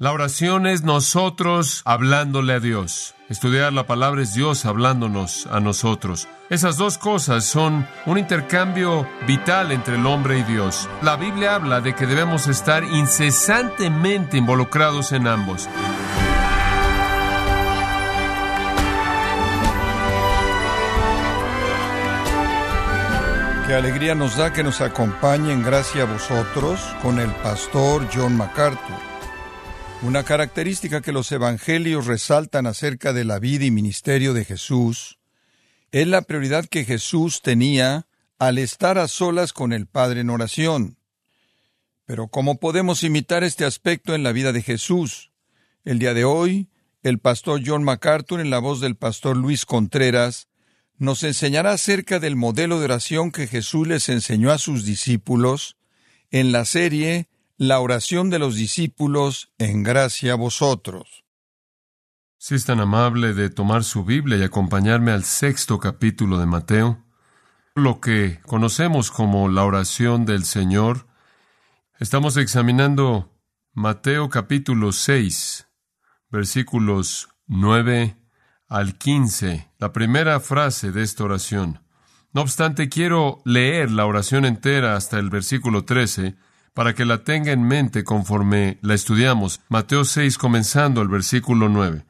La oración es nosotros hablándole a Dios. Estudiar la palabra es Dios hablándonos a nosotros. Esas dos cosas son un intercambio vital entre el hombre y Dios. La Biblia habla de que debemos estar incesantemente involucrados en ambos. Qué alegría nos da que nos acompañen, gracias a vosotros, con el pastor John MacArthur. Una característica que los evangelios resaltan acerca de la vida y ministerio de Jesús es la prioridad que Jesús tenía al estar a solas con el Padre en oración. Pero ¿cómo podemos imitar este aspecto en la vida de Jesús? El día de hoy, el pastor John MacArthur, en la voz del pastor Luis Contreras, nos enseñará acerca del modelo de oración que Jesús les enseñó a sus discípulos en la serie La oración de los discípulos en gracia a vosotros. Si es tan amable de tomar su Biblia y acompañarme al sexto capítulo de Mateo, lo que conocemos como la oración del Señor, estamos examinando Mateo capítulo 6, versículos 9 al 15, la primera frase de esta oración. No obstante, quiero leer la oración entera hasta el versículo 13 para que la tenga en mente conforme la estudiamos. Mateo 6 comenzando el versículo 9.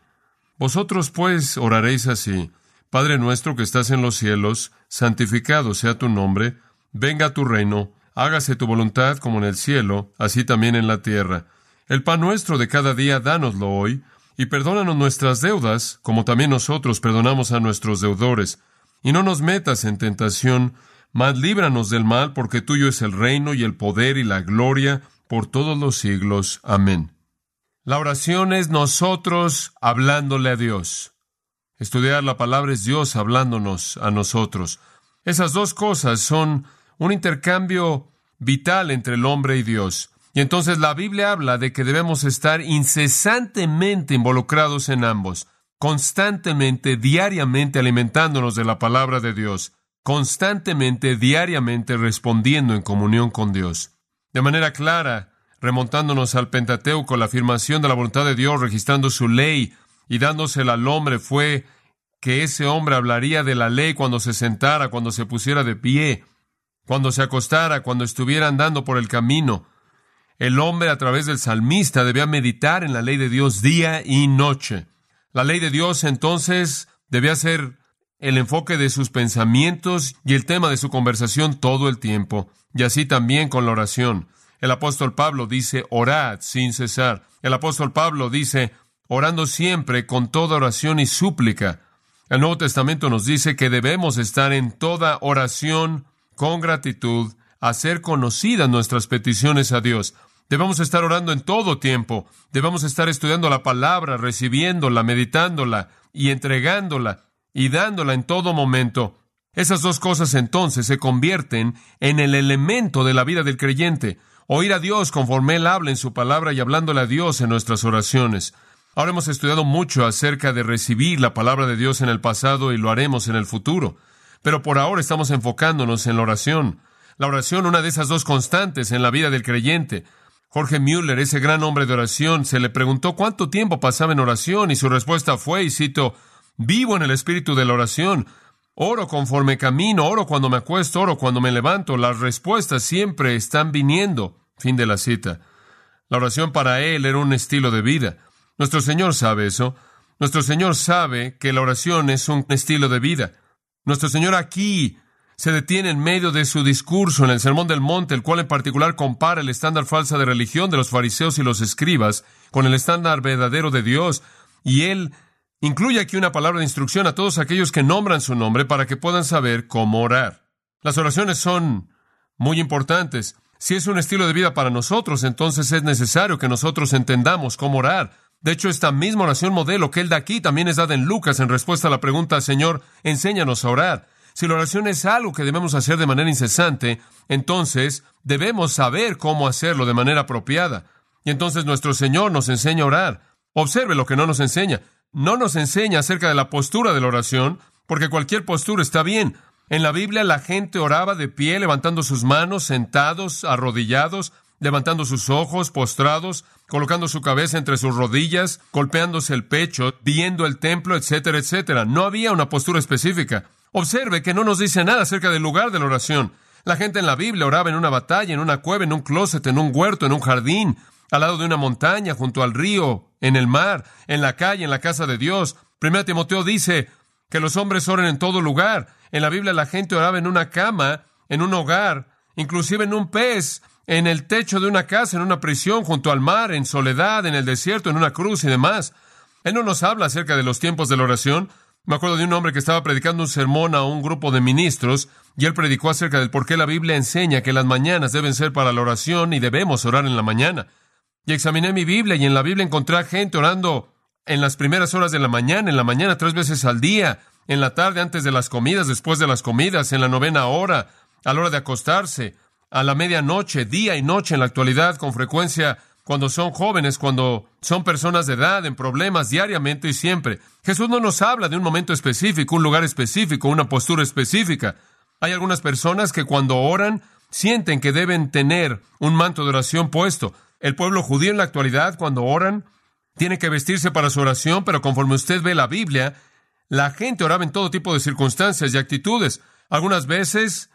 Vosotros pues oraréis así, Padre nuestro que estás en los cielos, santificado sea tu nombre, venga tu reino, hágase tu voluntad como en el cielo, así también en la tierra. El pan nuestro de cada día, dánoslo hoy, y perdónanos nuestras deudas, como también nosotros perdonamos a nuestros deudores. Y no nos metas en tentación, mas líbranos del mal, porque tuyo es el reino y el poder y la gloria por todos los siglos. Amén. La oración es nosotros hablándole a Dios. Estudiar la palabra es Dios hablándonos a nosotros. Esas dos cosas son un intercambio vital entre el hombre y Dios. Y entonces la Biblia habla de que debemos estar incesantemente involucrados en ambos, constantemente, diariamente alimentándonos de la palabra de Dios, constantemente, diariamente respondiendo en comunión con Dios. De manera clara, remontándonos al Pentateuco, la afirmación de la voluntad de Dios, registrando su ley y dándosela al hombre fue que ese hombre hablaría de la ley cuando se sentara, cuando se pusiera de pie, cuando se acostara, cuando estuviera andando por el camino, el hombre a través del salmista debía meditar en la ley de Dios día y noche. La ley de Dios entonces debía ser el enfoque de sus pensamientos y el tema de su conversación todo el tiempo, y así también con la oración. El apóstol Pablo dice, orad sin cesar. El apóstol Pablo dice, orando siempre con toda oración y súplica. El Nuevo Testamento nos dice que debemos estar en toda oración con gratitud, hacer conocidas nuestras peticiones a Dios. Debemos estar orando en todo tiempo. Debemos estar estudiando la palabra, recibiéndola, meditándola y entregándola y dándola en todo momento. Esas dos cosas entonces se convierten en el elemento de la vida del creyente. Oír a Dios conforme Él habla en su palabra y hablándole a Dios en nuestras oraciones. Ahora hemos estudiado mucho acerca de recibir la palabra de Dios en el pasado y lo haremos en el futuro. Pero por ahora estamos enfocándonos en la oración. La oración, una de esas dos constantes en la vida del creyente. Jorge Müller, ese gran hombre de oración, se le preguntó cuánto tiempo pasaba en oración y su respuesta fue, y cito, vivo en el espíritu de la oración. Oro conforme camino, oro cuando me acuesto, oro cuando me levanto. Las respuestas siempre están viniendo. Fin de la cita. La oración para él era un estilo de vida. Nuestro Señor sabe eso. Nuestro Señor sabe que la oración es un estilo de vida. Nuestro Señor aquí se detiene en medio de su discurso en el Sermón del Monte, el cual en particular compara el estándar falsa de religión de los fariseos y los escribas con el estándar verdadero de Dios, y él incluye aquí una palabra de instrucción a todos aquellos que nombran su nombre para que puedan saber cómo orar. Las oraciones son muy importantes. Si es un estilo de vida para nosotros, entonces es necesario que nosotros entendamos cómo orar. De hecho, esta misma oración modelo que él da aquí también es dada en Lucas en respuesta a la pregunta, Señor, enséñanos a orar. Si la oración es algo que debemos hacer de manera incesante, entonces debemos saber cómo hacerlo de manera apropiada. Y entonces nuestro Señor nos enseña a orar. Observe lo que no nos enseña. No nos enseña acerca de la postura de la oración, porque cualquier postura está bien. En la Biblia la gente oraba de pie, levantando sus manos, sentados, arrodillados. levantando sus ojos, postrados, colocando su cabeza entre sus rodillas, golpeándose el pecho, viendo el templo, etcétera, etcétera. No había una postura específica. Observe que no nos dice nada acerca del lugar de la oración. La gente en la Biblia oraba en una batalla, en una cueva, en un closet, en un huerto, en un jardín, al lado de una montaña, junto al río, en el mar, en la calle, en la casa de Dios. Primero Timoteo dice que los hombres oren en todo lugar. En la Biblia la gente oraba en una cama, en un hogar, inclusive en un pez, en el techo de una casa, en una prisión, junto al mar, en soledad, en el desierto, en una cruz y demás. Él no nos habla acerca de los tiempos de la oración. Me acuerdo de un hombre que estaba predicando un sermón a un grupo de ministros y él predicó acerca del por qué la Biblia enseña que las mañanas deben ser para la oración y debemos orar en la mañana. Y examiné mi Biblia y en la Biblia encontré a gente orando en las primeras horas de la mañana, en la mañana tres veces al día, en la tarde antes de las comidas, después de las comidas, en la novena hora, a la hora de acostarse, a la medianoche, día y noche en la actualidad, con frecuencia cuando son jóvenes, cuando son personas de edad, en problemas diariamente y siempre. Jesús no nos habla de un momento específico, un lugar específico, una postura específica. Hay algunas personas que cuando oran sienten que deben tener un manto de oración puesto. El pueblo judío en la actualidad, cuando oran, tiene que vestirse para su oración, pero conforme usted ve la Biblia, la gente oraba en todo tipo de circunstancias y actitudes. Algunas veces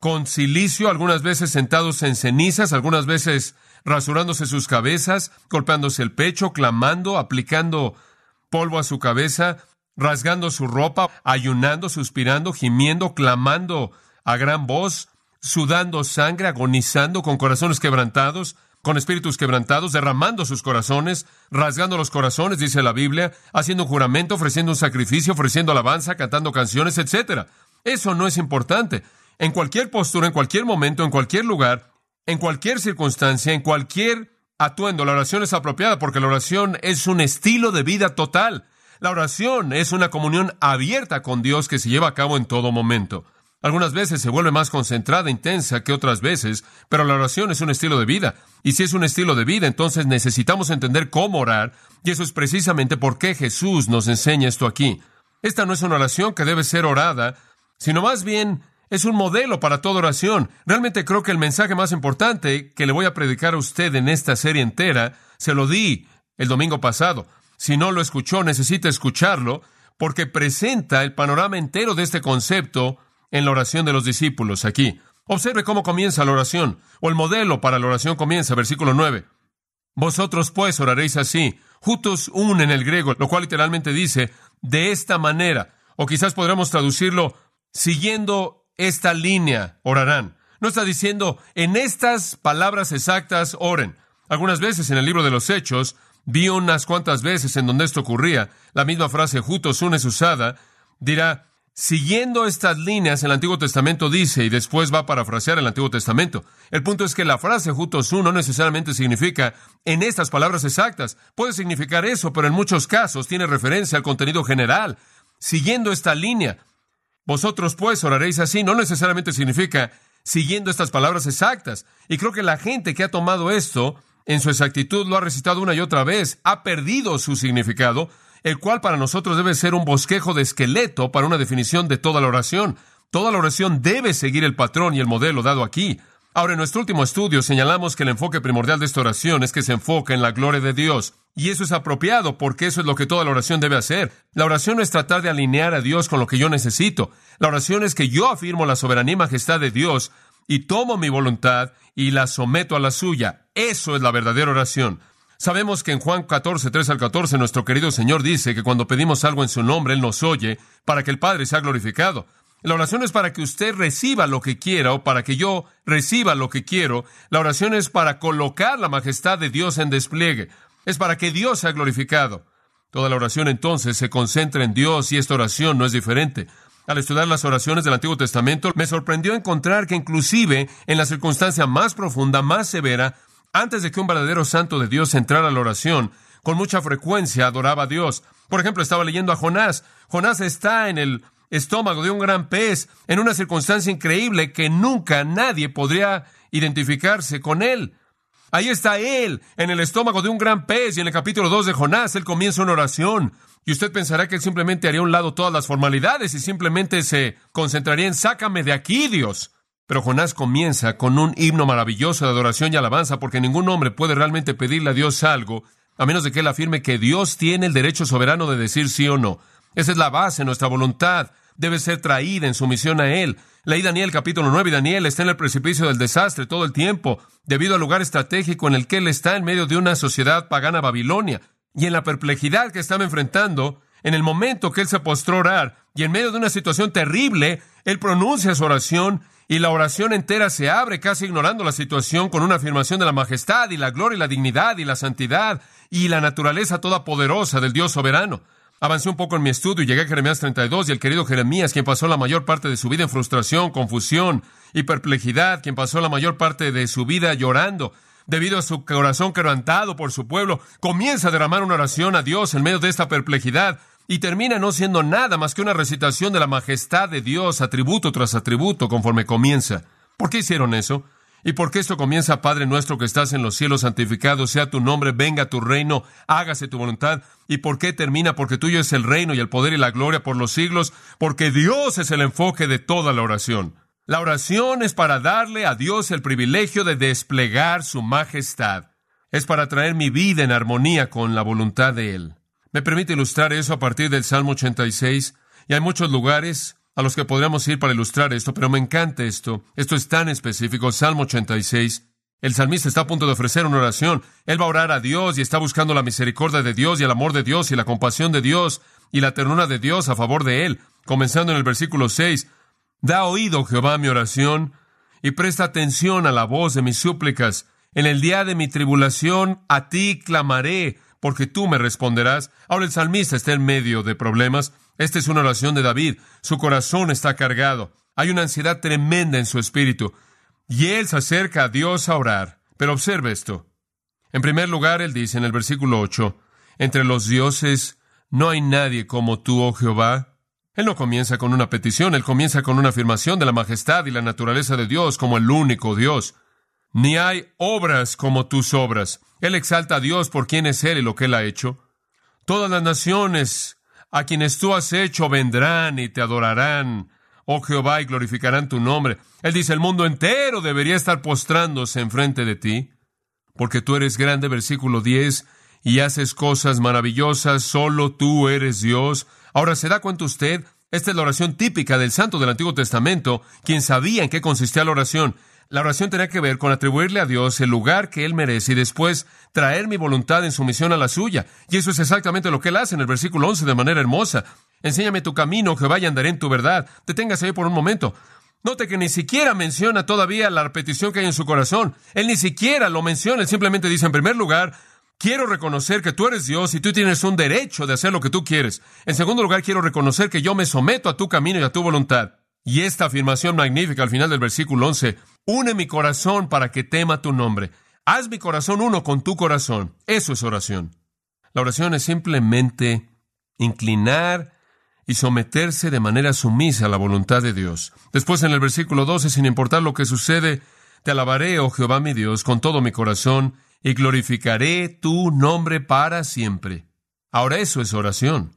con silicio, algunas veces sentados en cenizas, algunas veces rasurándose sus cabezas, golpeándose el pecho, clamando, aplicando polvo a su cabeza, rasgando su ropa, ayunando, suspirando, gimiendo, clamando a gran voz, sudando sangre, agonizando, con corazones quebrantados, con espíritus quebrantados, derramando sus corazones, rasgando los corazones, dice la Biblia, haciendo un juramento, ofreciendo un sacrificio, ofreciendo alabanza, cantando canciones, etc. Eso no es importante. En cualquier postura, en cualquier momento, en cualquier lugar, en cualquier circunstancia, en cualquier atuendo, la oración es apropiada porque la oración es un estilo de vida total. La oración es una comunión abierta con Dios que se lleva a cabo en todo momento. Algunas veces se vuelve más concentrada, intensa que otras veces, pero la oración es un estilo de vida. Y si es un estilo de vida, entonces necesitamos entender cómo orar, y eso es precisamente por qué Jesús nos enseña esto aquí. Esta no es una oración que debe ser orada, sino más bien es un modelo para toda oración. Realmente creo que el mensaje más importante que le voy a predicar a usted en esta serie entera, se lo di el domingo pasado. Si no lo escuchó, necesita escucharlo, porque presenta el panorama entero de este concepto en la oración de los discípulos aquí. Observe cómo comienza la oración, o el modelo para la oración comienza, versículo 9. Vosotros pues oraréis así, jutos un en el griego, lo cual literalmente dice, de esta manera, o quizás podremos traducirlo, siguiendo esta línea orarán. No está diciendo, en estas palabras exactas oren. Algunas veces en el libro de los Hechos, vi unas cuantas veces en donde esto ocurría, la misma frase jutos un es usada, dirá, Siguiendo estas líneas, el Antiguo Testamento dice, y después va a parafrasear el Antiguo Testamento. El punto es que la frase jutos no necesariamente significa en estas palabras exactas. Puede significar eso, pero en muchos casos tiene referencia al contenido general. Siguiendo esta línea, vosotros pues oraréis así, no necesariamente significa siguiendo estas palabras exactas. Y creo que la gente que ha tomado esto en su exactitud lo ha recitado una y otra vez, ha perdido su significado el cual para nosotros debe ser un bosquejo de esqueleto para una definición de toda la oración. Toda la oración debe seguir el patrón y el modelo dado aquí. Ahora, en nuestro último estudio señalamos que el enfoque primordial de esta oración es que se enfoca en la gloria de Dios. Y eso es apropiado porque eso es lo que toda la oración debe hacer. La oración es tratar de alinear a Dios con lo que yo necesito. La oración es que yo afirmo la soberanía y majestad de Dios y tomo mi voluntad y la someto a la suya. Eso es la verdadera oración. Sabemos que en Juan 14, 3 al 14, nuestro querido Señor dice que cuando pedimos algo en su nombre, Él nos oye para que el Padre sea glorificado. La oración es para que usted reciba lo que quiera o para que yo reciba lo que quiero. La oración es para colocar la majestad de Dios en despliegue. Es para que Dios sea glorificado. Toda la oración entonces se concentra en Dios y esta oración no es diferente. Al estudiar las oraciones del Antiguo Testamento, me sorprendió encontrar que inclusive en la circunstancia más profunda, más severa, antes de que un verdadero santo de Dios entrara a la oración, con mucha frecuencia adoraba a Dios. Por ejemplo, estaba leyendo a Jonás. Jonás está en el estómago de un gran pez, en una circunstancia increíble que nunca nadie podría identificarse con él. Ahí está él, en el estómago de un gran pez, y en el capítulo 2 de Jonás, él comienza una oración. Y usted pensará que él simplemente haría a un lado todas las formalidades y simplemente se concentraría en sácame de aquí, Dios. Pero Jonás comienza con un himno maravilloso de adoración y alabanza, porque ningún hombre puede realmente pedirle a Dios algo, a menos de que él afirme que Dios tiene el derecho soberano de decir sí o no. Esa es la base, nuestra voluntad debe ser traída en sumisión a Él. Leí Daniel capítulo 9 y Daniel está en el precipicio del desastre todo el tiempo, debido al lugar estratégico en el que él está en medio de una sociedad pagana Babilonia, y en la perplejidad que estaba enfrentando, en el momento que él se postró a orar, y en medio de una situación terrible, él pronuncia su oración, y la oración entera se abre casi ignorando la situación con una afirmación de la majestad y la gloria y la dignidad y la santidad y la naturaleza toda poderosa del Dios soberano. Avancé un poco en mi estudio y llegué a Jeremías 32 y el querido Jeremías, quien pasó la mayor parte de su vida en frustración, confusión y perplejidad, quien pasó la mayor parte de su vida llorando debido a su corazón quebrantado por su pueblo, comienza a derramar una oración a Dios en medio de esta perplejidad y termina no siendo nada más que una recitación de la majestad de Dios, atributo tras atributo, conforme comienza. ¿Por qué hicieron eso? ¿Y por qué esto comienza, Padre nuestro que estás en los cielos, santificado sea tu nombre, venga tu reino, hágase tu voluntad? ¿Y por qué termina? Porque tuyo es el reino y el poder y la gloria por los siglos, porque Dios es el enfoque de toda la oración. La oración es para darle a Dios el privilegio de desplegar su majestad. Es para traer mi vida en armonía con la voluntad de Él. Me permite ilustrar eso a partir del Salmo 86, y hay muchos lugares a los que podríamos ir para ilustrar esto, pero me encanta esto. Esto es tan específico. Salmo 86. El salmista está a punto de ofrecer una oración. Él va a orar a Dios y está buscando la misericordia de Dios y el amor de Dios y la compasión de Dios y la ternura de Dios a favor de él. Comenzando en el versículo 6. Da oído, Jehová, mi oración y presta atención a la voz de mis súplicas. En el día de mi tribulación a ti clamaré, porque tú me responderás. Ahora el salmista está en medio de problemas. Esta es una oración de David. Su corazón está cargado. Hay una ansiedad tremenda en su espíritu. Y él se acerca a Dios a orar. Pero observe esto. En primer lugar, él dice en el versículo 8, entre los dioses no hay nadie como tú, oh Jehová. Él no comienza con una petición, él comienza con una afirmación de la majestad y la naturaleza de Dios como el único Dios. Ni hay obras como tus obras. Él exalta a Dios por quién es Él y lo que Él ha hecho. Todas las naciones a quienes tú has hecho vendrán y te adorarán, oh Jehová, y glorificarán tu nombre. Él dice, el mundo entero debería estar postrándose enfrente de ti, porque tú eres grande, versículo 10, y haces cosas maravillosas, solo tú eres Dios. Ahora, ¿se da cuenta usted? Esta es la oración típica del santo del Antiguo Testamento, quien sabía en qué consistía la oración. La oración tenía que ver con atribuirle a Dios el lugar que Él merece y después traer mi voluntad en sumisión a la suya. Y eso es exactamente lo que Él hace en el versículo 11 de manera hermosa. Enséñame tu camino, Jehová, y andaré en tu verdad. Deténgase ahí por un momento. Note que ni siquiera menciona todavía la repetición que hay en su corazón. Él ni siquiera lo menciona. Él simplemente dice, en primer lugar, quiero reconocer que tú eres Dios y tú tienes un derecho de hacer lo que tú quieres. En segundo lugar, quiero reconocer que yo me someto a tu camino y a tu voluntad. Y esta afirmación magnífica al final del versículo 11, une mi corazón para que tema tu nombre. Haz mi corazón uno con tu corazón. Eso es oración. La oración es simplemente inclinar y someterse de manera sumisa a la voluntad de Dios. Después en el versículo 12, sin importar lo que sucede, te alabaré, oh Jehová mi Dios, con todo mi corazón, y glorificaré tu nombre para siempre. Ahora eso es oración.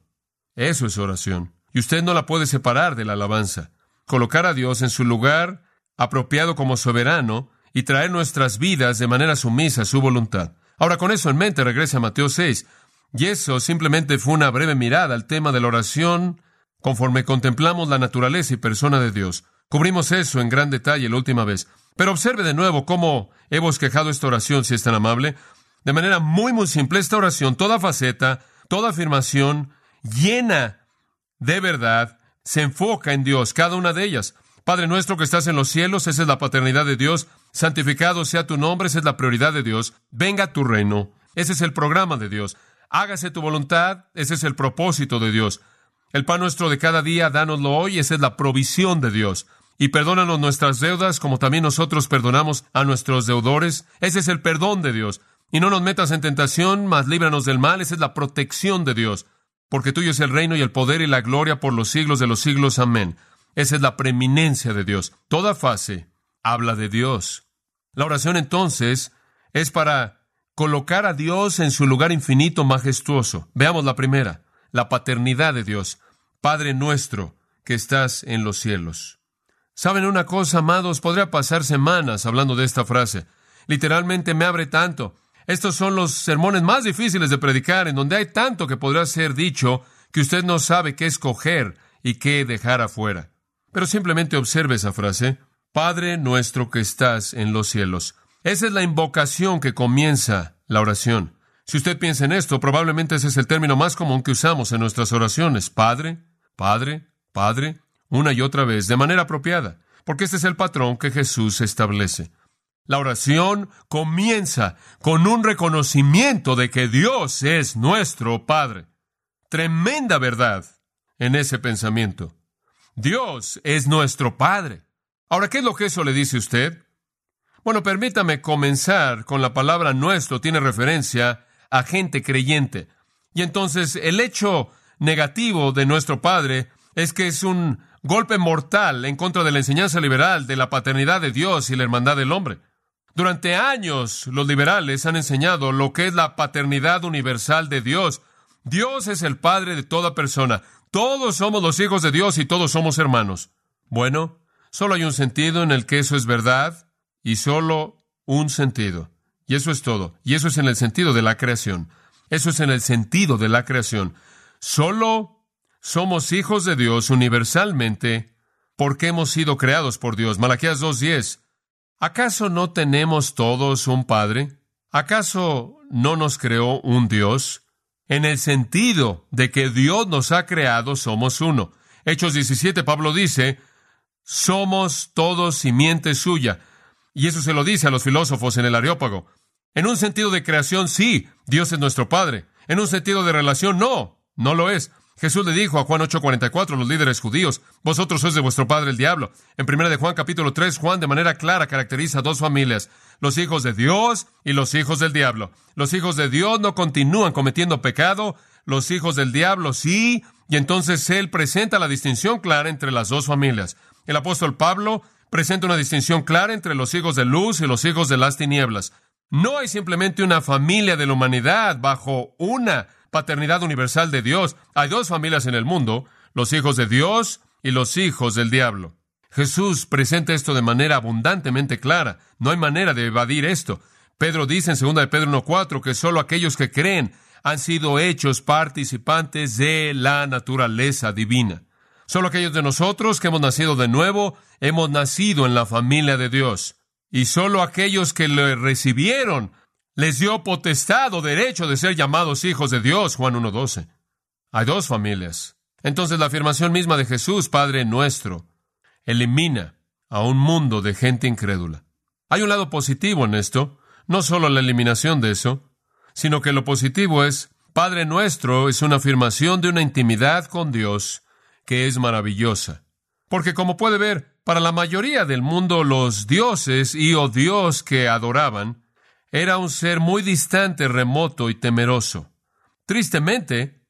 Eso es oración. Y usted no la puede separar de la alabanza colocar a Dios en su lugar apropiado como soberano y traer nuestras vidas de manera sumisa a su voluntad. Ahora, con eso en mente, regresa a Mateo 6. Y eso simplemente fue una breve mirada al tema de la oración conforme contemplamos la naturaleza y persona de Dios. Cubrimos eso en gran detalle la última vez. Pero observe de nuevo cómo he bosquejado esta oración, si es tan amable. De manera muy, muy simple, esta oración, toda faceta, toda afirmación, llena de verdad, se enfoca en Dios, cada una de ellas. Padre nuestro que estás en los cielos, esa es la paternidad de Dios. Santificado sea tu nombre, esa es la prioridad de Dios. Venga tu reino, ese es el programa de Dios. Hágase tu voluntad, ese es el propósito de Dios. El pan nuestro de cada día, dánoslo hoy, esa es la provisión de Dios. Y perdónanos nuestras deudas, como también nosotros perdonamos a nuestros deudores. Ese es el perdón de Dios. Y no nos metas en tentación, mas líbranos del mal, esa es la protección de Dios porque tuyo es el reino y el poder y la gloria por los siglos de los siglos. Amén. Esa es la preeminencia de Dios. Toda fase habla de Dios. La oración entonces es para colocar a Dios en su lugar infinito majestuoso. Veamos la primera, la paternidad de Dios. Padre nuestro que estás en los cielos. ¿Saben una cosa, amados? Podría pasar semanas hablando de esta frase. Literalmente me abre tanto. Estos son los sermones más difíciles de predicar, en donde hay tanto que podrá ser dicho que usted no sabe qué escoger y qué dejar afuera. Pero simplemente observe esa frase. Padre nuestro que estás en los cielos. Esa es la invocación que comienza la oración. Si usted piensa en esto, probablemente ese es el término más común que usamos en nuestras oraciones. Padre, Padre, Padre, una y otra vez, de manera apropiada, porque este es el patrón que Jesús establece. La oración comienza con un reconocimiento de que Dios es nuestro Padre. Tremenda verdad en ese pensamiento. Dios es nuestro Padre. Ahora, ¿qué es lo que eso le dice usted? Bueno, permítame comenzar con la palabra nuestro, tiene referencia a gente creyente. Y entonces el hecho negativo de nuestro Padre es que es un golpe mortal en contra de la enseñanza liberal de la paternidad de Dios y la hermandad del hombre. Durante años los liberales han enseñado lo que es la paternidad universal de Dios. Dios es el Padre de toda persona. Todos somos los hijos de Dios y todos somos hermanos. Bueno, solo hay un sentido en el que eso es verdad y solo un sentido. Y eso es todo. Y eso es en el sentido de la creación. Eso es en el sentido de la creación. Solo somos hijos de Dios universalmente porque hemos sido creados por Dios. Malaquías 2.10. ¿Acaso no tenemos todos un Padre? ¿Acaso no nos creó un Dios? En el sentido de que Dios nos ha creado, somos uno. Hechos 17, Pablo dice, somos todos simiente suya. Y eso se lo dice a los filósofos en el Areópago. En un sentido de creación, sí, Dios es nuestro Padre. En un sentido de relación, no, no lo es. Jesús le dijo a Juan 8:44, los líderes judíos, vosotros sois de vuestro padre el diablo. En primera de Juan capítulo 3, Juan de manera clara caracteriza dos familias, los hijos de Dios y los hijos del diablo. Los hijos de Dios no continúan cometiendo pecado, los hijos del diablo sí, y entonces él presenta la distinción clara entre las dos familias. El apóstol Pablo presenta una distinción clara entre los hijos de luz y los hijos de las tinieblas. No hay simplemente una familia de la humanidad bajo una paternidad universal de Dios. Hay dos familias en el mundo, los hijos de Dios y los hijos del diablo. Jesús presenta esto de manera abundantemente clara. No hay manera de evadir esto. Pedro dice en 2 de Pedro 1.4 que solo aquellos que creen han sido hechos participantes de la naturaleza divina. Solo aquellos de nosotros que hemos nacido de nuevo, hemos nacido en la familia de Dios. Y solo aquellos que le recibieron les dio potestad o derecho de ser llamados hijos de Dios, Juan 1.12. Hay dos familias. Entonces la afirmación misma de Jesús, Padre nuestro, elimina a un mundo de gente incrédula. Hay un lado positivo en esto, no solo la eliminación de eso, sino que lo positivo es, Padre nuestro es una afirmación de una intimidad con Dios que es maravillosa. Porque como puede ver, para la mayoría del mundo los dioses y o Dios que adoraban era un ser muy distante, remoto y temeroso. Tristemente,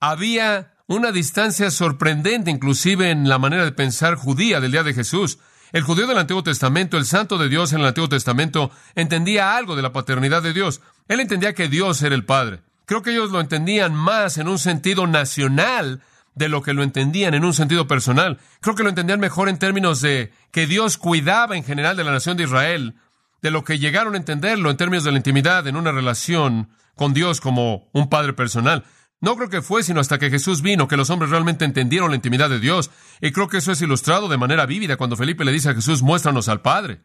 había una distancia sorprendente inclusive en la manera de pensar judía del día de Jesús. El judío del Antiguo Testamento, el santo de Dios en el Antiguo Testamento, entendía algo de la paternidad de Dios. Él entendía que Dios era el Padre. Creo que ellos lo entendían más en un sentido nacional de lo que lo entendían en un sentido personal. Creo que lo entendían mejor en términos de que Dios cuidaba en general de la nación de Israel, de lo que llegaron a entenderlo en términos de la intimidad en una relación con Dios como un padre personal. No creo que fue sino hasta que Jesús vino que los hombres realmente entendieron la intimidad de Dios. Y creo que eso es ilustrado de manera vívida cuando Felipe le dice a Jesús, muéstranos al Padre.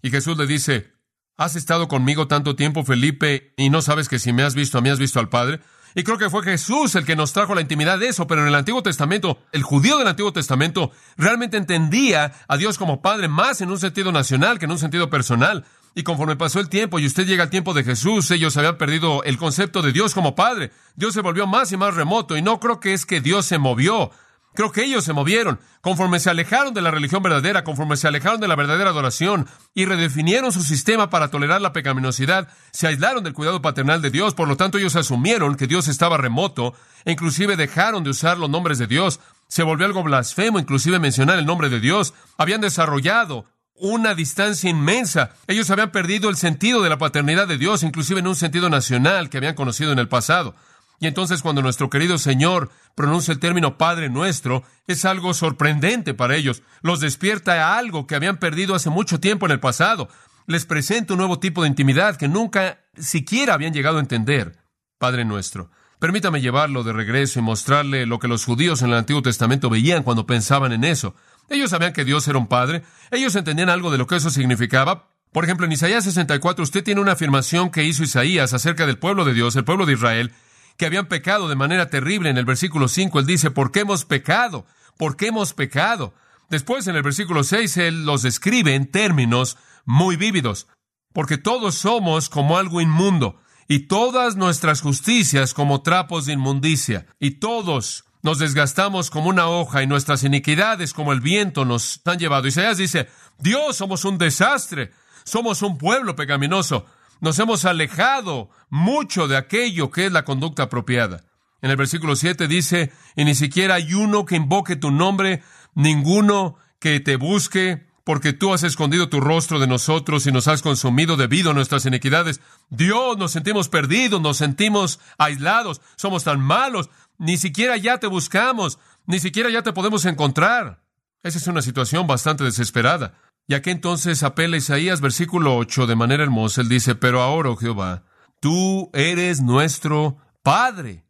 Y Jesús le dice, ¿has estado conmigo tanto tiempo, Felipe, y no sabes que si me has visto a mí has visto al Padre? Y creo que fue Jesús el que nos trajo la intimidad de eso, pero en el Antiguo Testamento, el judío del Antiguo Testamento realmente entendía a Dios como Padre más en un sentido nacional que en un sentido personal. Y conforme pasó el tiempo y usted llega al tiempo de Jesús, ellos habían perdido el concepto de Dios como Padre. Dios se volvió más y más remoto y no creo que es que Dios se movió. Creo que ellos se movieron conforme se alejaron de la religión verdadera, conforme se alejaron de la verdadera adoración y redefinieron su sistema para tolerar la pecaminosidad, se aislaron del cuidado paternal de Dios, por lo tanto ellos asumieron que Dios estaba remoto e inclusive dejaron de usar los nombres de Dios. Se volvió algo blasfemo inclusive mencionar el nombre de Dios. Habían desarrollado una distancia inmensa. Ellos habían perdido el sentido de la paternidad de Dios, inclusive en un sentido nacional que habían conocido en el pasado. Y entonces cuando nuestro querido Señor pronuncia el término Padre nuestro, es algo sorprendente para ellos. Los despierta a algo que habían perdido hace mucho tiempo en el pasado. Les presenta un nuevo tipo de intimidad que nunca siquiera habían llegado a entender. Padre nuestro. Permítame llevarlo de regreso y mostrarle lo que los judíos en el Antiguo Testamento veían cuando pensaban en eso. Ellos sabían que Dios era un Padre, ellos entendían algo de lo que eso significaba. Por ejemplo, en Isaías 64 usted tiene una afirmación que hizo Isaías acerca del pueblo de Dios, el pueblo de Israel, que habían pecado de manera terrible. En el versículo 5 él dice, ¿por qué hemos pecado? ¿Por qué hemos pecado? Después en el versículo 6 él los describe en términos muy vívidos, porque todos somos como algo inmundo y todas nuestras justicias como trapos de inmundicia y todos nos desgastamos como una hoja y nuestras iniquidades como el viento nos han llevado. Isaías dice, Dios somos un desastre, somos un pueblo pecaminoso, nos hemos alejado mucho de aquello que es la conducta apropiada. En el versículo 7 dice, y ni siquiera hay uno que invoque tu nombre, ninguno que te busque, porque tú has escondido tu rostro de nosotros y nos has consumido debido a nuestras iniquidades. Dios, nos sentimos perdidos, nos sentimos aislados, somos tan malos, ni siquiera ya te buscamos, ni siquiera ya te podemos encontrar. Esa es una situación bastante desesperada. Y aquí entonces apela Isaías versículo 8 de manera hermosa. Él dice, pero ahora, oh Jehová, tú eres nuestro Padre.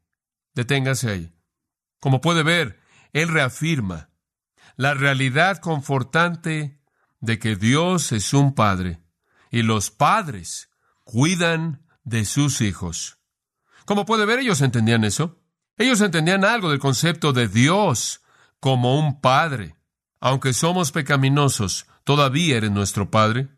Deténgase ahí. Como puede ver, él reafirma la realidad confortante de que Dios es un Padre y los padres cuidan de sus hijos. Como puede ver, ellos entendían eso. Ellos entendían algo del concepto de Dios como un Padre. Aunque somos pecaminosos, todavía eres nuestro Padre?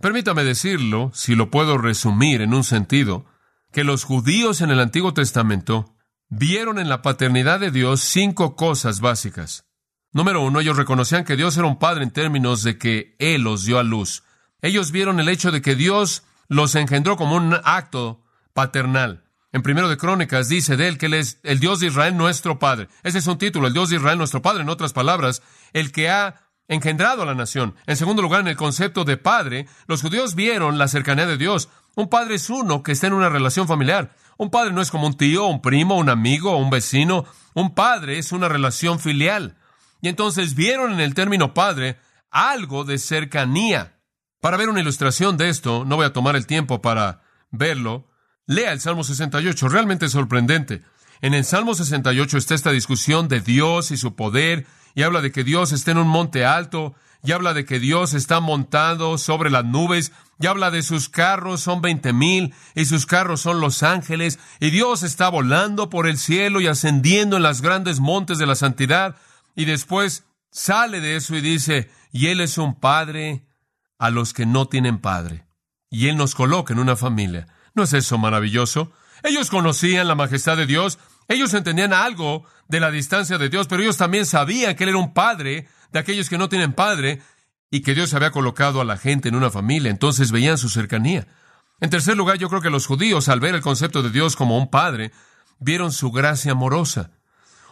Permítame decirlo, si lo puedo resumir en un sentido, que los judíos en el Antiguo Testamento vieron en la paternidad de Dios cinco cosas básicas. Número uno, ellos reconocían que Dios era un Padre en términos de que Él los dio a luz. Ellos vieron el hecho de que Dios los engendró como un acto paternal. En primero de Crónicas dice de él que él es el Dios de Israel nuestro Padre. Ese es un título, el Dios de Israel nuestro Padre. En otras palabras, el que ha engendrado a la nación. En segundo lugar, en el concepto de padre, los judíos vieron la cercanía de Dios. Un padre es uno que está en una relación familiar. Un padre no es como un tío, un primo, un amigo, un vecino. Un padre es una relación filial. Y entonces vieron en el término padre algo de cercanía. Para ver una ilustración de esto, no voy a tomar el tiempo para verlo. Lea el Salmo 68, realmente sorprendente. En el Salmo 68 está esta discusión de Dios y su poder y habla de que Dios está en un monte alto, y habla de que Dios está montado sobre las nubes, y habla de sus carros son veinte mil, y sus carros son los ángeles, y Dios está volando por el cielo y ascendiendo en las grandes montes de la santidad, y después sale de eso y dice, y Él es un padre a los que no tienen padre, y Él nos coloca en una familia. ¿No es eso maravilloso? Ellos conocían la majestad de Dios, ellos entendían algo de la distancia de Dios, pero ellos también sabían que Él era un padre de aquellos que no tienen padre y que Dios había colocado a la gente en una familia, entonces veían su cercanía. En tercer lugar, yo creo que los judíos, al ver el concepto de Dios como un padre, vieron su gracia amorosa.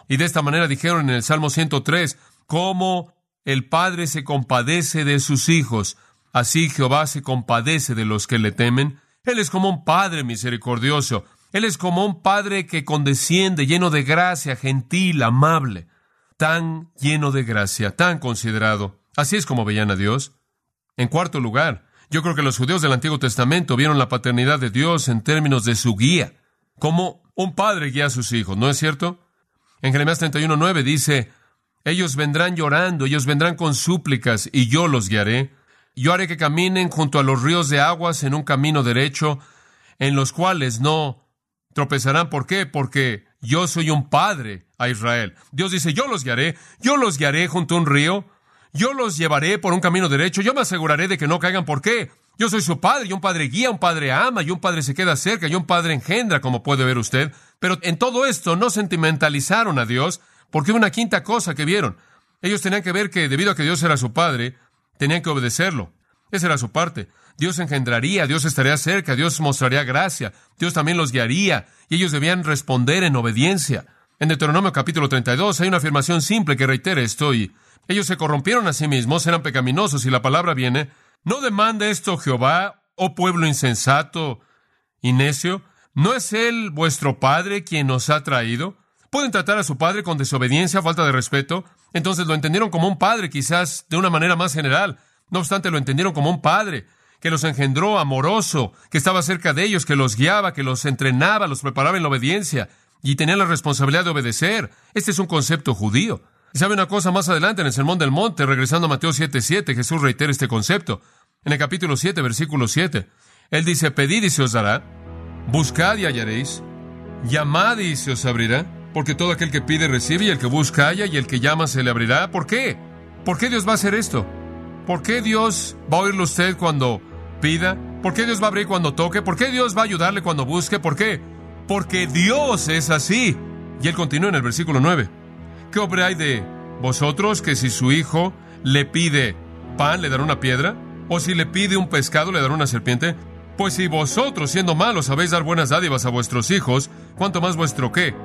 Y de esta manera dijeron en el Salmo 103, cómo el Padre se compadece de sus hijos, así Jehová se compadece de los que le temen. Él es como un Padre misericordioso, él es como un padre que condesciende, lleno de gracia, gentil, amable, tan lleno de gracia, tan considerado. Así es como veían a Dios. En cuarto lugar, yo creo que los judíos del Antiguo Testamento vieron la paternidad de Dios en términos de su guía, como un padre guía a sus hijos, ¿no es cierto? En Jeremías 31.9 dice, ellos vendrán llorando, ellos vendrán con súplicas, y yo los guiaré. Yo haré que caminen junto a los ríos de aguas en un camino derecho, en los cuales no tropezarán. ¿Por qué? Porque yo soy un padre a Israel. Dios dice, yo los guiaré, yo los guiaré junto a un río, yo los llevaré por un camino derecho, yo me aseguraré de que no caigan. ¿Por qué? Yo soy su padre, y un padre guía, un padre ama, y un padre se queda cerca, y un padre engendra, como puede ver usted. Pero en todo esto no sentimentalizaron a Dios, porque una quinta cosa que vieron. Ellos tenían que ver que debido a que Dios era su padre, tenían que obedecerlo. Esa era su parte. Dios engendraría, Dios estaría cerca, Dios mostraría gracia, Dios también los guiaría, y ellos debían responder en obediencia. En Deuteronomio capítulo 32 hay una afirmación simple que reitera esto, y ellos se corrompieron a sí mismos, eran pecaminosos, y la palabra viene, no demanda esto Jehová, oh pueblo insensato y necio, ¿No es Él vuestro Padre quien nos ha traído? ¿Pueden tratar a su Padre con desobediencia, falta de respeto? Entonces lo entendieron como un Padre, quizás de una manera más general. No obstante, lo entendieron como un Padre que los engendró amoroso, que estaba cerca de ellos, que los guiaba, que los entrenaba, los preparaba en la obediencia y tenía la responsabilidad de obedecer. Este es un concepto judío. Sabe una cosa más adelante en el Sermón del Monte, regresando a Mateo 7:7, Jesús reitera este concepto. En el capítulo 7, versículo 7, Él dice, pedid y se os dará, buscad y hallaréis, llamad y se os abrirá, porque todo aquel que pide recibe y el que busca halla y el que llama se le abrirá. ¿Por qué? ¿Por qué Dios va a hacer esto? ¿Por qué Dios va a oírlo usted cuando pida? ¿Por qué Dios va a abrir cuando toque? ¿Por qué Dios va a ayudarle cuando busque? ¿Por qué? Porque Dios es así. Y él continúa en el versículo 9. ¿Qué hombre hay de vosotros que si su hijo le pide pan le dará una piedra? ¿O si le pide un pescado le dará una serpiente? Pues si vosotros, siendo malos, sabéis dar buenas dádivas a vuestros hijos, ¿cuánto más vuestro qué?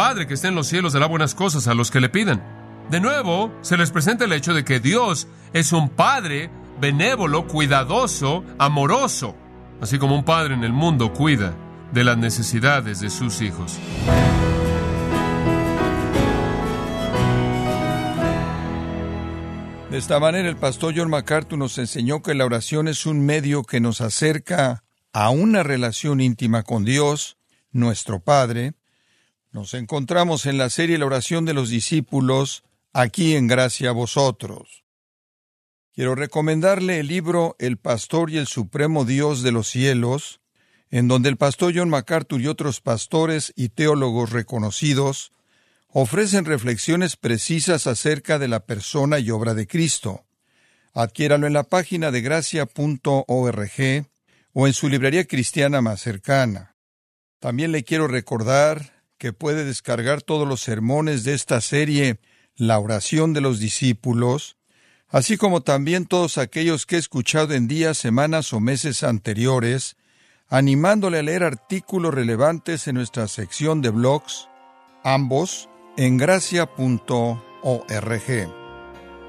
Padre que está en los cielos dará buenas cosas a los que le pidan. De nuevo, se les presenta el hecho de que Dios es un Padre benévolo, cuidadoso, amoroso, así como un Padre en el mundo cuida de las necesidades de sus hijos. De esta manera, el pastor John MacArthur nos enseñó que la oración es un medio que nos acerca a una relación íntima con Dios, nuestro Padre. Nos encontramos en la serie La oración de los discípulos, aquí en gracia a vosotros. Quiero recomendarle el libro El Pastor y el Supremo Dios de los Cielos, en donde el pastor John MacArthur y otros pastores y teólogos reconocidos ofrecen reflexiones precisas acerca de la persona y obra de Cristo. Adquiéralo en la página de gracia.org o en su librería cristiana más cercana. También le quiero recordar que puede descargar todos los sermones de esta serie la oración de los discípulos, así como también todos aquellos que he escuchado en días, semanas o meses anteriores, animándole a leer artículos relevantes en nuestra sección de blogs, ambos en gracia.org.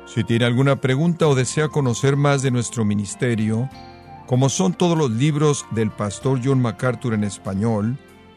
Si tiene alguna pregunta o desea conocer más de nuestro ministerio, como son todos los libros del pastor John MacArthur en español,